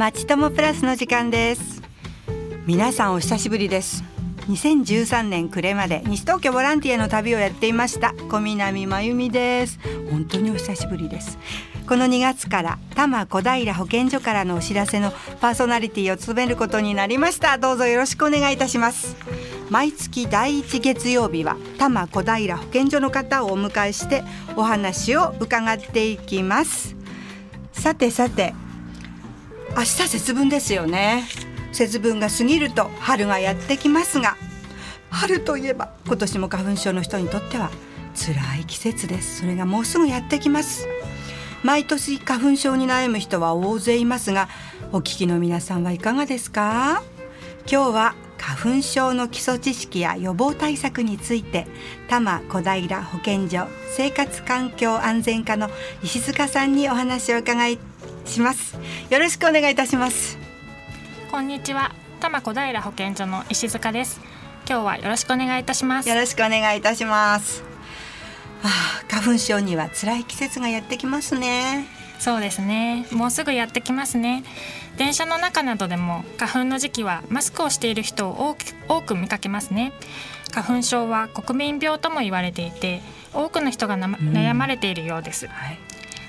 まちともプラスの時間です。皆さんお久しぶりです。2013年暮れまで西東京ボランティアの旅をやっていました。小南真由美です。本当にお久しぶりです。この2月から多摩小平保健所からのお知らせのパーソナリティを務めることになりました。どうぞよろしくお願いいたします。毎月第1月曜日は多摩小平保健所の方をお迎えしてお話を伺っていきます。さてさて明日節分ですよね。節分が過ぎると春がやってきますが春といえば今年も花粉症の人にとっては辛い季節です。それがもうすぐやってきます。毎年花粉症に悩む人は大勢いますがお聞きの皆さんはいかがですか？今日は花粉症の基礎知識や予防対策について多摩小平保健所生活環境安全課の石塚さんにお話を伺いします。よろしくお願いいたします。こんにちは。多摩小平保健所の石塚です。今日はよろしくお願いいたします。よろしくお願いいたします。ああ花粉症には辛い季節がやってきますね。そうですね。もうすぐやってきますね。電車の中などでも花粉の時期はマスクをしている人を多く見かけますね。花粉症は国民病とも言われていて多くの人が悩まれているようです、はい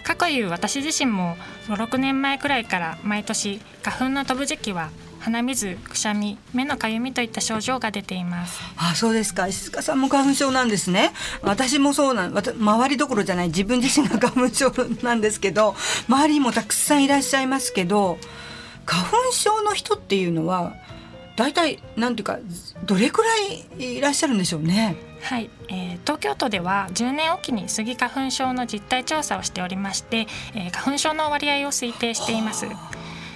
かくいう私自身も56年前くらいから毎年花粉の飛ぶ時期は鼻水くしゃみ目のかゆみといった症状が出ています。あそうですか。石塚さんも花粉症なんですね。私もそうなん周りどころじゃない自分自身が花粉症なんですけど周りにもたくさんいらっしゃいますけど花粉症の人っていうのは大体なんていうかどれくらいいらっしゃるんでしょうね。はい、えー、東京都では10年おきにスギ花粉症の実態調査をしておりまして、えー、花粉症の割合を推定しています。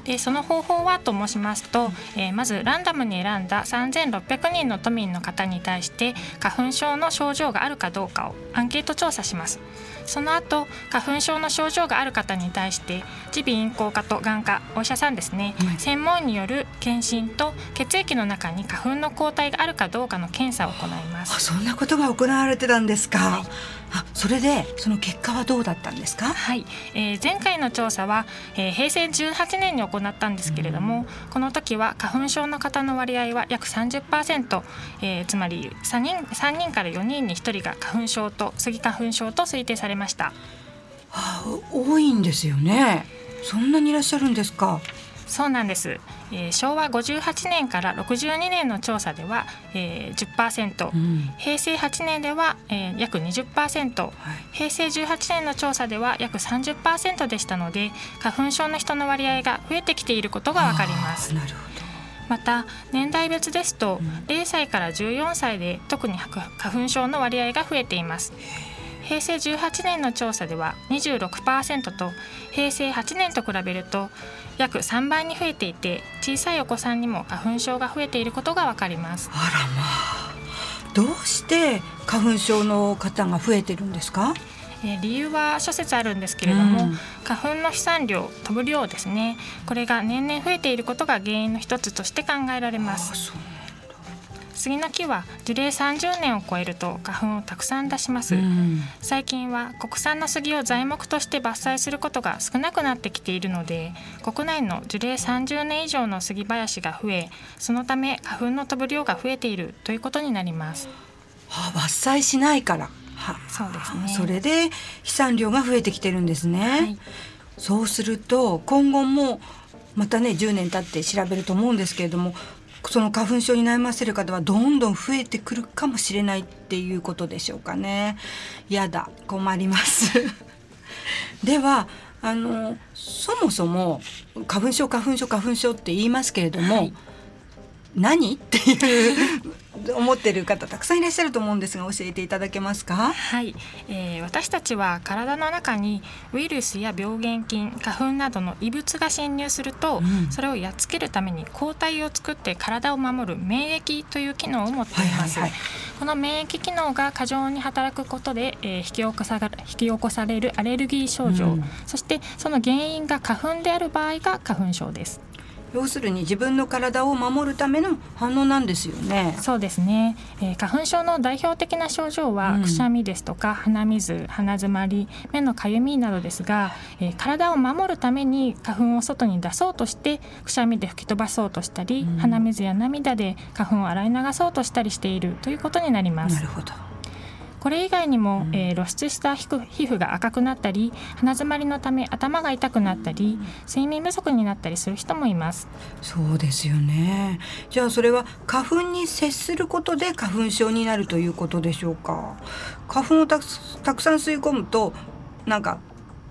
でその方法はと申しますと、えー、まずランダムに選んだ3600人の都民の方に対して花粉症の症状があるかどうかをアンケート調査します。その後花粉症の症状がある方に対して耳鼻咽喉科と眼科お医者さんですね、はい、専門による検診と血液の中に花粉の抗体があるかどうかの検査を行います。あそんなことが行われてたんですか、はい、あそれでその結果はどうだったんですか？はい、えー、前回の調査は、えー、平成18年に行ったんですけれども、うん、この時は花粉症の方の割合は約30%、えー、つまり3人 ,3 人から4人に1人が花粉症とスギ花粉症と推定されました。はあ、多いんですよね。そんなにいらっしゃるんですか。そうなんです、えー、昭和58年から62年の調査では、えー、10%、うん、平成8年では、えー、約20%、はい、平成18年の調査では約30%でしたので花粉症の人の割合が増えてきていることがわかります。なるほどまた年代別ですと、0歳から14歳で特に花粉症の割合が増えています。平成18年の調査では26%と平成8年と比べると約3倍に増えていて小さいお子さんにも花粉症が増えていることがわかります。あらまあ。どうして花粉症の方が増えてるんですか？え理由は諸説あるんですけれども、うん、花粉の飛散量飛ぶ量ですね。これが年々増えていることが原因の一つとして考えられます杉の木は樹齢30年を超えると花粉をたくさん出します、うん、最近は国産の杉を材木として伐採することが少なくなってきているので国内の樹齢30年以上の杉林が増えそのため花粉の飛ぶ量が増えているということになります。はあ、伐採しないから。はそうですね。それで飛散量が増えてきてるんですね、はい、そうすると今後もまたね10年経って調べると思うんですけれどもその花粉症に悩ませる方はどんどん増えてくるかもしれないっていうことでしょうかね。やだ困ります ではあのそもそも花粉症花粉症花粉症って言いますけれども、はい、何？っていう思ってる方たくさんいらっしゃると思うんですが教えていただけますか？はい、えー、私たちは体の中にウイルスや病原菌花粉などの異物が侵入すると、うん、それをやっつけるために抗体を作って体を守る免疫という機能を持っています、はいはいはい、この免疫機能が過剰に働くことで、えー、引き起こさ引き起こされるアレルギー症状、うん、そしてその原因が花粉である場合が花粉症です要するに自分の体を守るための反応なんですよね。そうですね、えー、花粉症の代表的な症状は、うん、くしゃみですとか鼻水鼻づまり目のかゆみなどですが、えー、体を守るために花粉を外に出そうとしてくしゃみで吹き飛ばそうとしたり、うん、鼻水や涙で花粉を洗い流そうとしたりしているということになります。なるほどこれ以外にも、えー、露出した皮膚が赤くなったり鼻づまりのため頭が痛くなったり睡眠不足になったりする人もいます。そうですよね。じゃあそれは花粉に接することで花粉症になるということでしょうか？花粉をたくさん吸い込むとなんか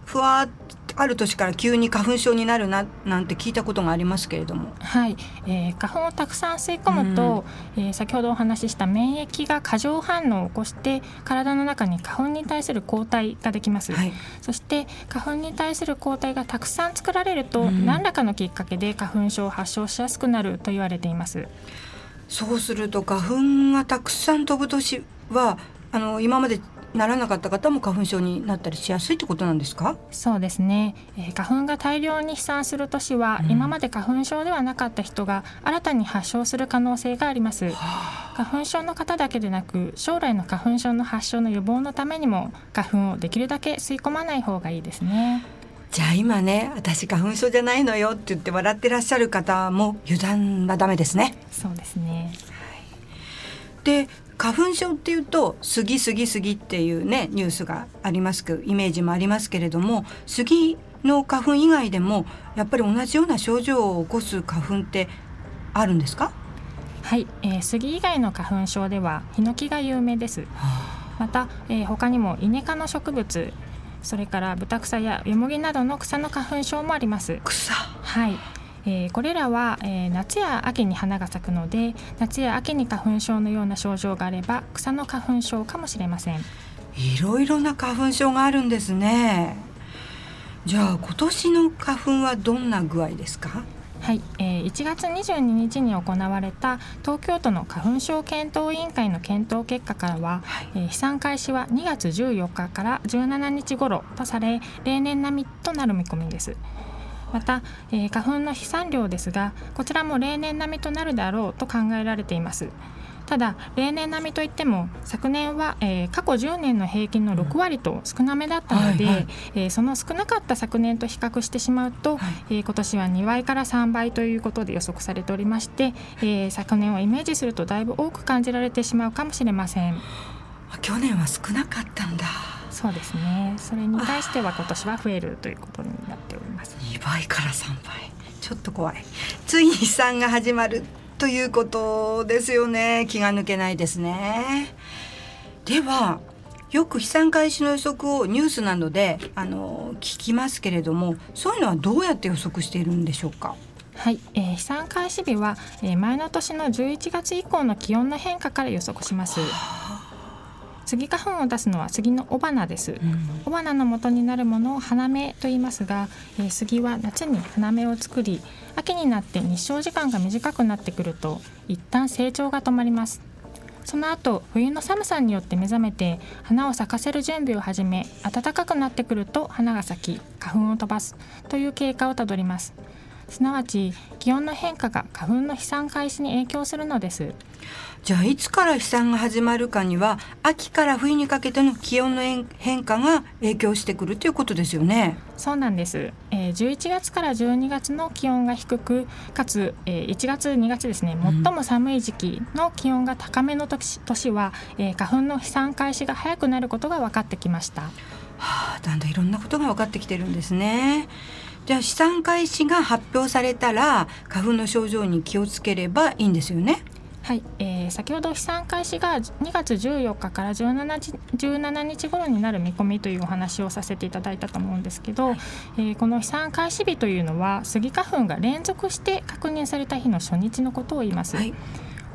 ふわっある年から急に花粉症になるななんて聞いたことがありますけれども、はい。えー、花粉をたくさん吸い込むと、うん、えー、先ほどお話しした免疫が過剰反応を起こして体の中に花粉に対する抗体ができます、はい、そして花粉に対する抗体がたくさん作られると、うん、何らかのきっかけで花粉症を発症しやすくなると言われています。そうすると花粉がたくさん飛ぶ年はあの今までならなかった方も花粉症になったりしやすいってことなんですか？そうですね、えー、花粉が大量に飛散する年は、うん、今まで花粉症ではなかった人が新たに発症する可能性があります、はあ、花粉症の方だけでなく将来の花粉症の発症の予防のためにも花粉をできるだけ吸い込まない方がいいですね。じゃあ今ね私花粉症じゃないのよって言って笑ってらっしゃる方も油断はダメですね。そうですね、はい、で花粉症っていうと杉杉杉っていうねニュースがありますくイメージもありますけれども杉の花粉以外でもやっぱり同じような症状を起こす花粉ってあるんですか？はい、えー、杉以外の花粉症ではヒノキが有名です、はあ、また、えー、他にもイネ科の植物それからブタクサやヨモギなどの草の花粉症もあります。草。はいえー、これらは、えー、夏や秋に花が咲くので夏や秋に花粉症のような症状があれば草の花粉症かもしれません。いろいろな花粉症があるんですね。じゃあ今年の花粉はどんな具合ですか？はい、えー、1月22日に行われた東京都の花粉症検討委員会の検討結果からは、はい、えー、飛散開始は2月14日から17日頃とされ例年並みとなる見込みですまた、えー、花粉の飛散量ですがこちらも例年並みとなるであろうと考えられています。ただ例年並みといっても昨年は、えー、過去10年の平均の6割と少なめだったので、はいはい、えー、その少なかった昨年と比較してしまうと、はい、えー、今年は2倍から3倍ということで予測されておりまして、えー、昨年をイメージするとだいぶ多く感じられてしまうかもしれません。去年は少なかったんだ。そうですね。それに対しては今年は増えるということにます2倍から3倍。ちょっと怖い。ついに飛散が始まるということですよね。気が抜けないですね。ではよく飛散開始の予測をニュースなどであの聞きますけれどもそういうのはどうやって予測しているんでしょうか？はい、えー、飛散開始日は、えー、前の年の11月以降の気温の変化から予測します。スギ花粉を出すのは杉の雄花です、うん、雄花の元になるものを花芽と言いますが、えー、杉は夏に花芽を作り秋になって日照時間が短くなってくると一旦成長が止まります。その後冬の寒さによって目覚めて花を咲かせる準備を始め暖かくなってくると花が咲き花粉を飛ばすという経過をたどりますすなわち気温の変化が花粉の飛散開始に影響するのです。じゃあいつから飛散が始まるかには秋から冬にかけての気温の変化が影響してくるということですよね。そうなんです、えー、11月から12月の気温が低くかつ、えー、1月2月ですね最も寒い時期の気温が高めの年年は、えー、花粉の飛散開始が早くなることが分かってきました。はあ、だんだんいろんなことが分かってきてるんですねじゃあ資産開始が発表されたら花粉の症状に気をつければいいんですよね？はい、えー、先ほど飛散開始が2月14日から17日 ,17 日頃になる見込みというお話をさせていただいたと思うんですけど、はい、えー、この飛散開始日というのはスギ花粉が連続して確認された日の初日のことを言います。はい。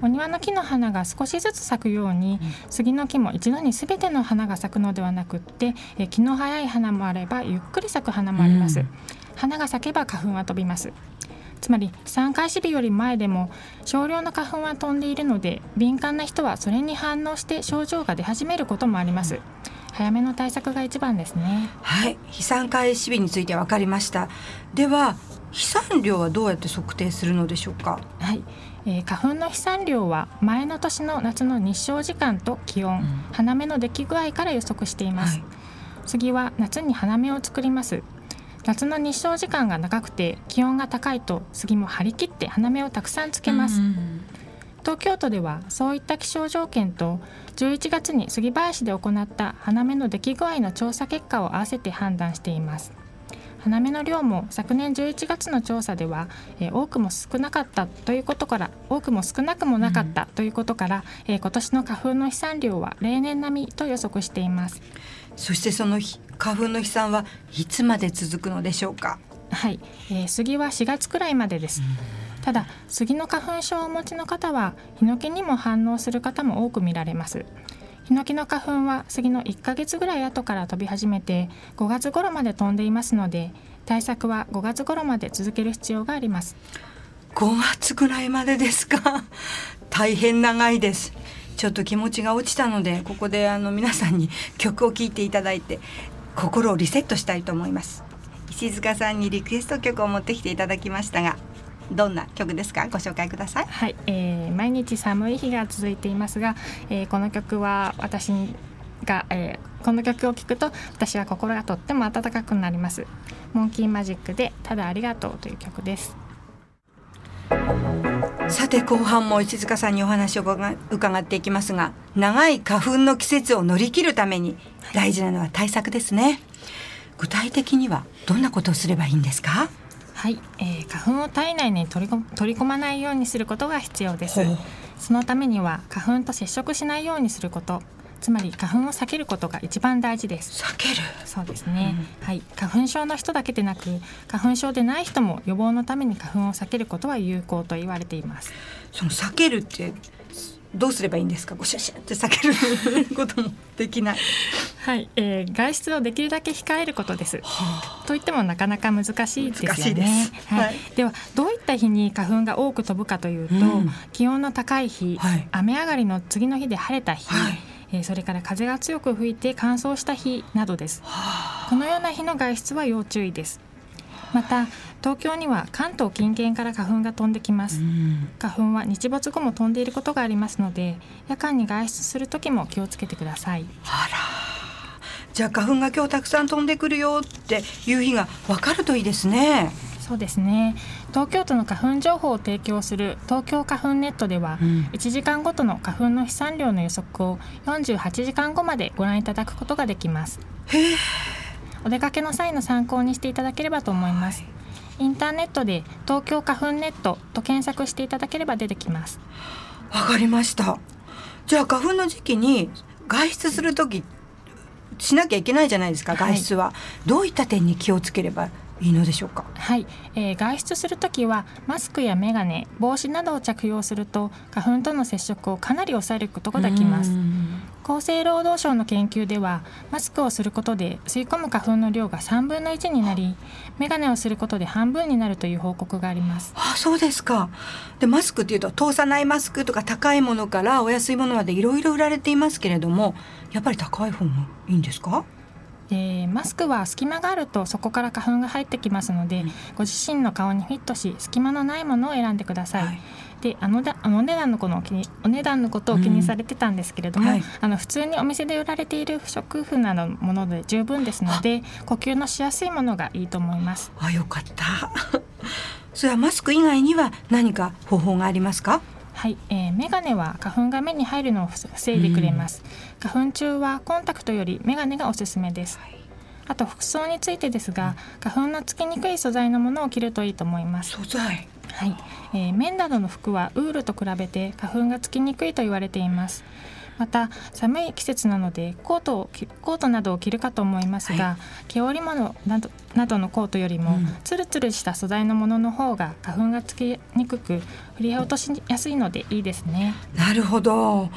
お庭の木の花が少しずつ咲くように、杉の木も一度に全ての花が咲くのではなくってえ気の早い花もあればゆっくり咲く花もあります、うん、花が咲けば花粉は飛びます。つまり飛散開始日より前でも少量の花粉は飛んでいるので敏感な人はそれに反応して症状が出始めることもあります。早めの対策が一番ですね。はい。飛散開始日について分かりました。では飛散量はどうやって測定するのでしょうか？はい、えー、花粉の飛散量は前の年の夏の日照時間と気温、うん、花芽の出来具合から予測しています、はい、杉は夏に花芽を作ります夏の日照時間が長くて気温が高いと杉も張り切って花芽をたくさんつけます、うん、東京都ではそういった気象条件と11月に杉林で行った花芽の出来具合の調査結果を合わせて判断しています。花芽の量も昨年11月の調査では、えー、多くも少なかったということから多くも少なくもなかったということから、うん、えー、今年の花粉の飛散量は例年並みと予測していますそしてその花粉の飛散はいつまで続くのでしょうか？はい、えー、杉は4月くらいまでです、うん、ただ杉の花粉症をお持ちの方はヒノキにも反応する方も多く見られます。ヒノキの花粉は杉の1ヶ月ぐらい後から飛び始めて5月頃まで飛んでいますので対策は5月頃まで続ける必要があります。5月ぐらいまでですか？大変長いですちょっと気持ちが落ちたのでここであの皆さんに 曲を聴いていただいて心をリセットしたいと思います。石塚さんにリクエスト曲を持ってきていただきましたがどんな曲ですか？ご紹介ください。はい、えー、毎日寒い日が続いていますが、えー、この曲は私が、えー、この曲を聴くと私は心がとっても温かくなります。モンキーマジックでただありがとうという曲です。さて後半も石塚さんにお話を伺っていきますが長い花粉の季節を乗り切るために大事なのは対策ですね。具体的にはどんなことをすればいいんですか？はい、えー、花粉を体内に取り取り込まないようにすることが必要です。そのためには花粉と接触しないようにすることつまり花粉を避けることが一番大事です。避ける？そうですね、うん、はい。花粉症の人だけでなく花粉症でない人も予防のために花粉を避けることは有効と言われています。その避けるってどうすればいいんですか？ごしゃしゃって避けることもできない。はい、えー、外出をできるだけ控えることです。はあ、といってもなかなか難しいですよね。はい、はい、ではどういった日に花粉が多く飛ぶかというと、うん、気温の高い日、はい、雨上がりの次の日で晴れた日、はい、えー、それから風が強く吹いて乾燥した日などです。はあ、このような日の外出は要注意です。また東京には関東近県から花粉が飛んできます、花粉は日没後も飛んでいることがありますので夜間に外出する時も気をつけてください。あら。じゃあ花粉が今日たくさん飛んでくるよっていう日がわかるといいですねそうですね。東京都の花粉情報を提供する東京花粉ネットでは、うん、1時間ごとの花粉の飛散量の予測を48時間後までご覧いただくことができます。お出かけの際の参考にしていただければと思います、はい、インターネットで東京花粉ネットと検索していただければ出てきます。わかりました。じゃあ花粉の時期に外出する時しなきゃいけないじゃないですか外出は、はい、どういった点に気をつければいいのでしょうか？はい、えー、外出するときはマスクや眼鏡帽子などを着用すると花粉との接触をかなり抑えることができます。厚生労働省の研究ではマスクをすることで吸い込む花粉の量が3分の1になり眼鏡をすることで半分になるという報告があります。あそうですか。でマスクっていうと通さないマスクとか高いものからお安いものまでいろいろ売られていますけれどもやっぱり高い方もいいんですか？でマスクは隙間があるとそこから花粉が入ってきますので、うん、ご自身の顔にフィットし隙間のないものを選んでください。はい、であのあの値段のこのお値段のことを気にされてたんですけれども、うんはい、あの普通にお店で売られている不織布などのもので十分ですので呼吸のしやすいものがいいと思います。あよかった。それはマスク以外には何か方法がありますか？はい、えー、メガネは花粉が目に入るのを防いでくれます、うん、花粉中はコンタクトよりメガネがおすすめです、はい、あと服装についてですが、花粉のつきにくい素材のものを着るといいと思います。素材。はい、えー、綿などの服はウールと比べて花粉がつきにくいと言われていますまた寒い季節なのでコートをコートなどを着るかと思いますが、はい、毛織物などなどのコートよりも、うん、ツルツルした素材のものの方が花粉がつきにくく振り落としやすいのでいいですね。なるほど。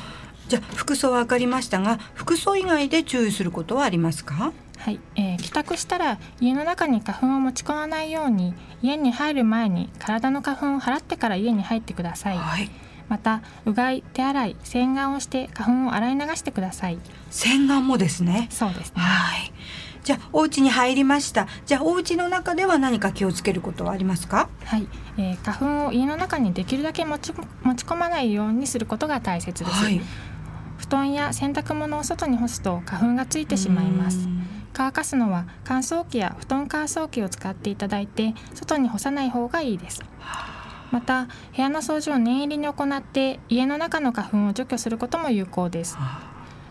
じゃあ服装は分かりましたが服装以外で注意することはありますか？はい、えー、帰宅したら家の中に花粉を持ち込まないように家に入る前に体の花粉を払ってから家に入ってください。はいまたうがい手洗い洗顔をして花粉を洗い流してください。洗顔もですね。そうですね。はい。じゃあお家に入りました。じゃあお家の中では何か気をつけることはありますか？はい、えー、花粉を家の中にできるだけ持ち持ち込まないようにすることが大切です、はい、布団や洗濯物を外に干すと花粉がついてしまいます。乾かすのは乾燥機や布団乾燥機を使っていただいて外に干さない方がいいですまた部屋の掃除を念入りに行って家の中の花粉を除去することも有効です。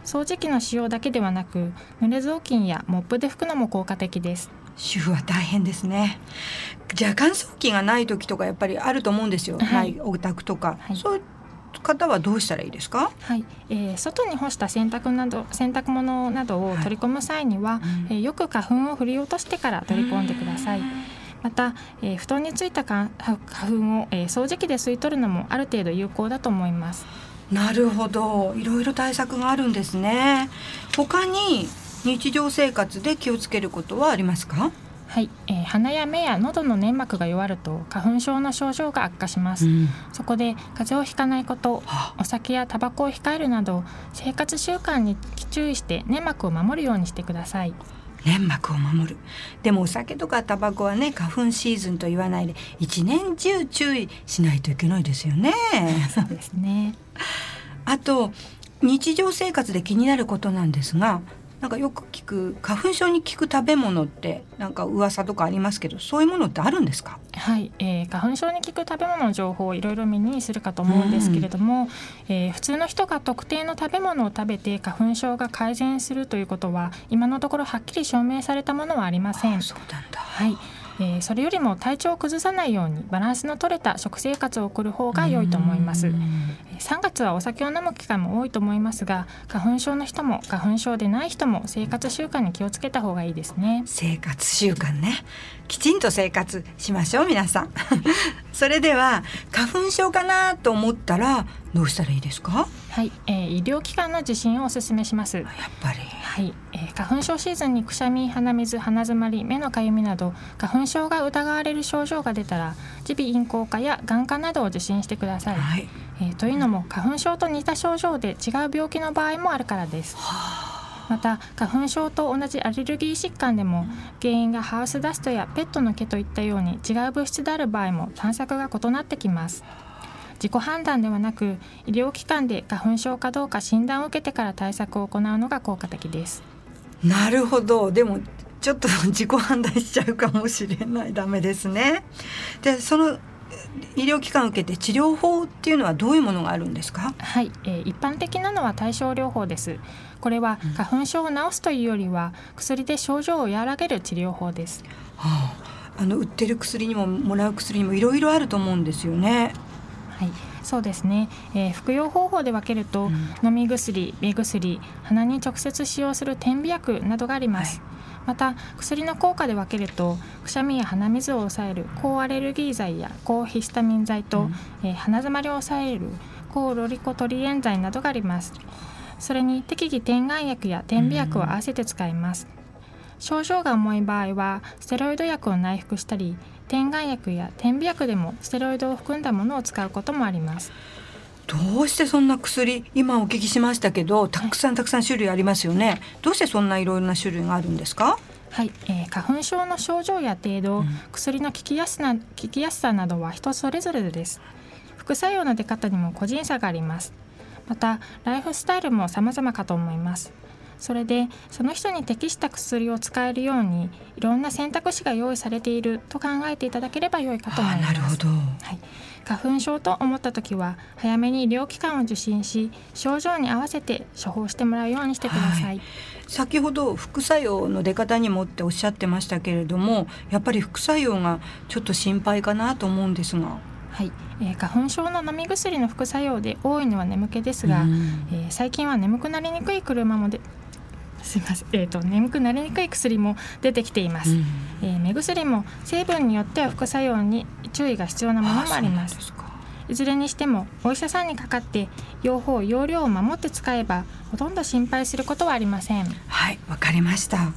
掃除機の使用だけではなく濡れ雑巾やモップで拭くのも効果的です。主婦は大変ですね。じゃあ乾燥機がない時とかやっぱりあると思うんですよ、はい、ないお宅とか、はい、そういう方はどうしたらいいですか？はい、えー、外に干した洗濯など洗濯物などを取り込む際には、はい、えー、よく花粉を振り落としてから取り込んでください。また、えー、布団についた花粉を、えー、掃除機で吸い取るのもある程度有効だと思います。なるほど、いろいろ対策があるんですね。他に日常生活で気をつけることはありますか？はい、えー、鼻や目や喉の粘膜が弱ると花粉症の症状が悪化します、うん、そこで風邪をひかないことお酒やタバコを控えるなど生活習慣に注意して粘膜を守るようにしてください粘膜を守る。でもお酒とかタバコはね花粉シーズンと言わないで一年中注意しないといけないですよね。そうですね。あと日常生活で気になることなんですがなんかよく聞く花粉症に効く食べ物ってなんか噂とかありますけどそういうものってあるんですか？はい、えー、花粉症に効く食べ物の情報をいろいろ耳にするかと思うんですけれども、うん、えー、普通の人が特定の食べ物を食べて花粉症が改善するということは今のところはっきり証明されたものはありません。そうなんだ。はいえー、それよりも体調を崩さないようにバランスの取れた食生活を送る方が良いと思います。3月はお酒を飲む機会も多いと思いますが花粉症の人も花粉症でない人も生活習慣に気をつけた方がいいですね。生活習慣ね。きちんと生活しましょう皆さん。それでは花粉症かなと思ったらどうしたらいいですか？はい、えー、医療機関の受診をお勧めします。やっぱり。はい、えー、花粉症シーズンにくしゃみ鼻水鼻づまり目のかゆみなど花粉症が疑われる症状が出たら耳鼻咽喉科や眼科などを受診してください、はい、えー、というのも花粉症と似た症状で違う病気の場合もあるからです、また花粉症と同じアレルギー疾患でも原因がハウスダストやペットの毛といったように違う物質である場合も探索が異なってきます自己判断ではなく医療機関で花粉症かどうか診断を受けてから対策を行うのが効果的です。なるほど。でもちょっと 自己判断しちゃうかもしれない。ダメですね。でその医療機関を受けて治療法っていうのはどういうものがあるんですか？はい、えー、一般的なのは対症療法です。これは花粉症を治すというよりは薬で症状を和らげる治療法です、はあ、あの売ってる薬にももらう薬にもいろいろあると思うんですよねはい、そうですね、えー、服用方法で分けると、うん、飲み薬、目薬、鼻に直接使用する点鼻薬などがあります。はい、また薬の効果で分けるとくしゃみや鼻水を抑える抗アレルギー剤や抗ヒスタミン剤と、うん、えー、鼻づまりを抑える抗ロリコトリエン剤などがあります。それに適宜点眼薬や点鼻薬を合わせて使います、うん、症状が重い場合はステロイド薬を内服したり点眼薬や点鼻薬でもステロイドを含んだものを使うこともあります。どうしてそんな薬今お聞きしましたけどたくさんたくさん種類ありますよね、はい、どうしてそんないろいろな種類があるんですか？はい、えー、花粉症の症状や程度、うん、薬の効きやすな効きやすさなどは人それぞれです。副作用の出方にも個人差があります。またライフスタイルも様々かと思いますそれでその人に適した薬を使えるようにいろんな選択肢が用意されていると考えていただければ良いかと思います。なるほど、はい、花粉症と思った時は早めに医療機関を受診し症状に合わせて処方してもらうようにしてください、はい、先ほど副作用の出方にもっておっしゃってましたけれどもやっぱり副作用がちょっと心配かなと思うんですが。はい、えー、花粉症の飲み薬の副作用で多いのは眠気ですが、えー、最近は眠くなりにくい車もですみません、えーと、眠くなりにくい薬も出てきています、うん、えー、目薬も成分によっては副作用に注意が必要なものもあります。いずれにしてもお医者さんにかかって用法用量を守って使えばほとんど心配することはありません。はいわかりました。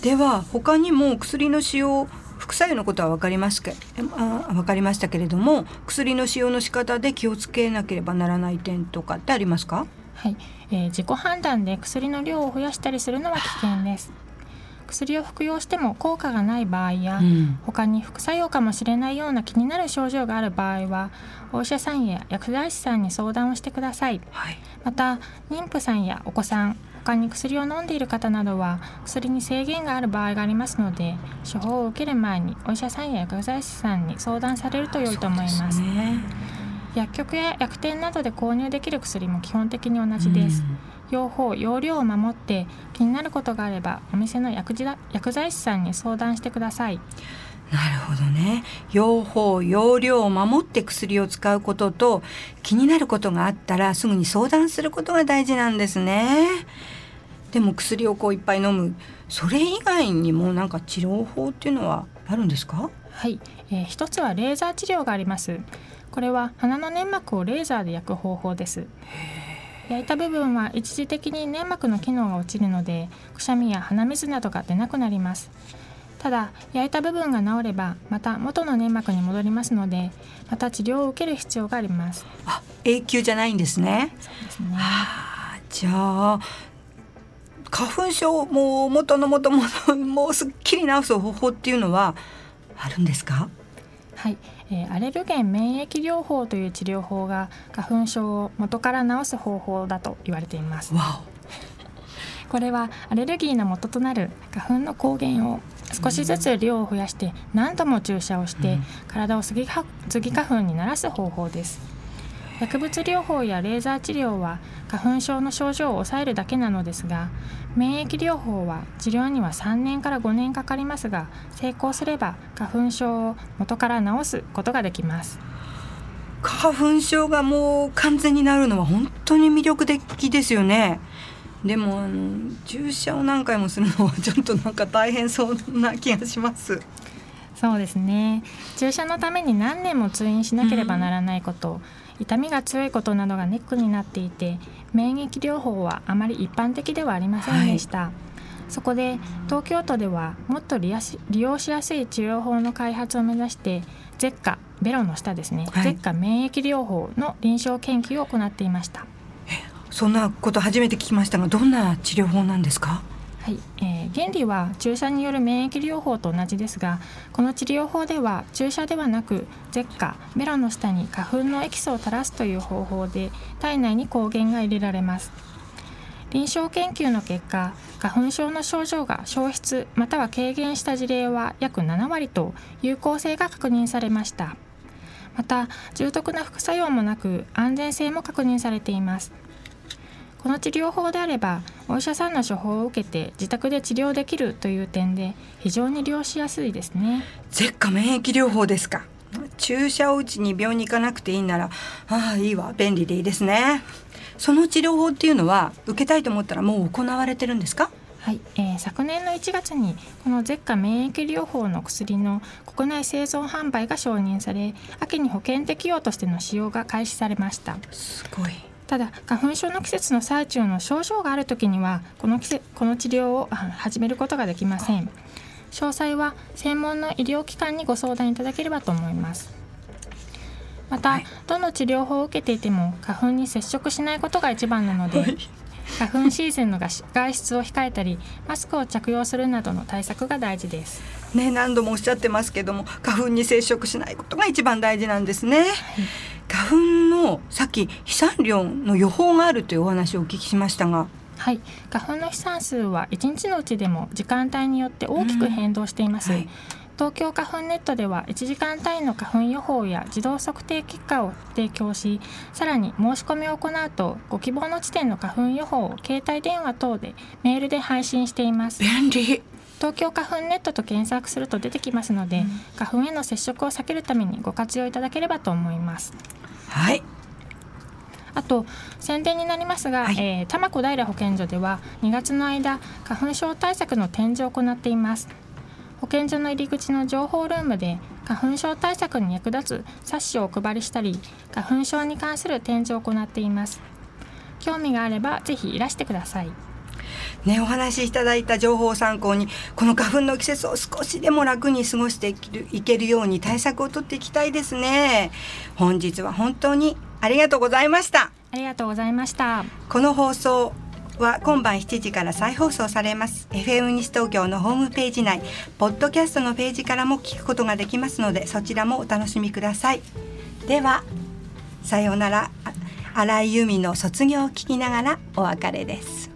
では他にも薬の使用副作用のことは分かりますかあ分かりましたけれども薬の使用の仕方で気をつけなければならない点とかってありますか？はい、えー、自己判断で薬の量を増やしたりするのは危険です。薬を服用しても効果がない場合や、うん、他に副作用かもしれないような気になる症状がある場合はお医者さんや薬剤師さんに相談をしてください、はい、また妊婦さんやお子さん他に薬を飲んでいる方などは薬に制限がある場合がありますので処方を受ける前にお医者さんや薬剤師さんに相談されると良いと思います、ね、薬局や薬店などで購入できる薬も基本的に同じです、うん。用法用量を守って気になることがあればお店の薬薬剤師さんに相談してください。なるほどね。用法用量を守って薬を使うことと気になることがあったらすぐに相談することが大事なんですね。でも薬をこういっぱい飲む。それ以外にもなんか治療法っていうのはあるんですか？はい、えー、一つはレーザー治療がありますこれは鼻の粘膜をレーザーで焼く方法です。焼いた部分は一時的に粘膜の機能が落ちるのでくしゃみや鼻水などが出なくなります。ただ焼いた部分が治ればまた元の粘膜に戻りますのでまた治療を受ける必要があります。あ永久じゃないんですね。そうですね。じゃあ花粉症も元の元ももうすっきり治す方法っていうのはあるんですか？はい、えー、アレルゲン免疫療法という治療法が花粉症を元から治す方法だと言われています。これはアレルギーの元となる花粉の抗原を少しずつ量を増やして何度も注射をして体をスギ花粉にならす方法です薬物療法やレーザー治療は花粉症の症状を抑えるだけなのですが免疫療法は治療には3年から5年かかりますが成功すれば花粉症を元から治すことができます。花粉症がもう完全になるのは本当に魅力的ですよね。でも注射を何回もするのはちょっとなんか大変そうな気がします。そうですね。注射のために何年も通院しなければならないこと、うん。痛みが強いことなどがネックになっていて免疫療法はあまり一般的ではありませんでした、はい、そこで東京都ではもっと利用しやすい治療法の開発を目指して舌下ベロの下ですね、はい、舌下免疫療法の臨床研究を行っていました。そんなこと初めて聞きましたがどんな治療法なんですか？はい、えー、原理は注射による免疫療法と同じですがこの治療法では注射ではなく舌下ベロの下に花粉のエキスを垂らすという方法で体内に抗原が入れられます。臨床研究の結果花粉症の症状が消失または軽減した事例は約7割と有効性が確認されました。また重篤な副作用もなく安全性も確認されています。この治療法であればお医者さんの処方を受けて自宅で治療できるという点で非常に利用しやすいですね。舌下免疫療法ですか。注射を打ちに病院に行かなくていいならああいいわ便利でいいですね。その治療法っていうのは受けたいと思ったらもう行われてるんですか？はい、えー、昨年の1月にこの舌下免疫療法の薬の国内製造販売が承認され秋に保険適用としての使用が開始されました。すごいただ花粉症の季節の最中の症状がある時にはこの季節この治療を始めることができません。詳細は専門の医療機関にご相談いただければと思います。また、はい、どの治療法を受けていても花粉に接触しないことが一番なので、はい、花粉シーズンの外出を控えたりマスクを着用するなどの対策が大事です。ね何度もおっしゃってますけども花粉に接触しないことが一番大事なんですね、はい花粉のさっき飛散量の予報があるというお話をお聞きしましたが。はい。花粉の飛散数は1日のうちでも時間帯によって大きく変動しています、うんはい、東京花粉ネットでは1時間単位の花粉予報や自動測定結果を提供しさらに申し込みを行うとご希望の地点の花粉予報を携帯電話等でメールで配信しています。便利。東京花粉ネットと検索すると出てきますので、うん、花粉への接触を避けるためにご活用いただければと思いますはい。あと宣伝になりますが、はい、えー、多摩小平保健所では2月の間花粉症対策の展示を行っています。保健所の入り口の情報ルームで花粉症対策に役立つ冊子をお配りしたり花粉症に関する展示を行っています。興味があればぜひいらしてくださいね、お話しいただいた情報を参考にこの花粉の季節を少しでも楽に過ごしていけるように対策をとっていきたいですね。本日は本当にありがとうございました。ありがとうございました。この放送は今晩7時から再放送されます。FM 西東京のホームページ内ポッドキャストのページからも聞くことができますのでそちらもお楽しみください。ではさようなら。新井由美の卒業を聞きながらお別れです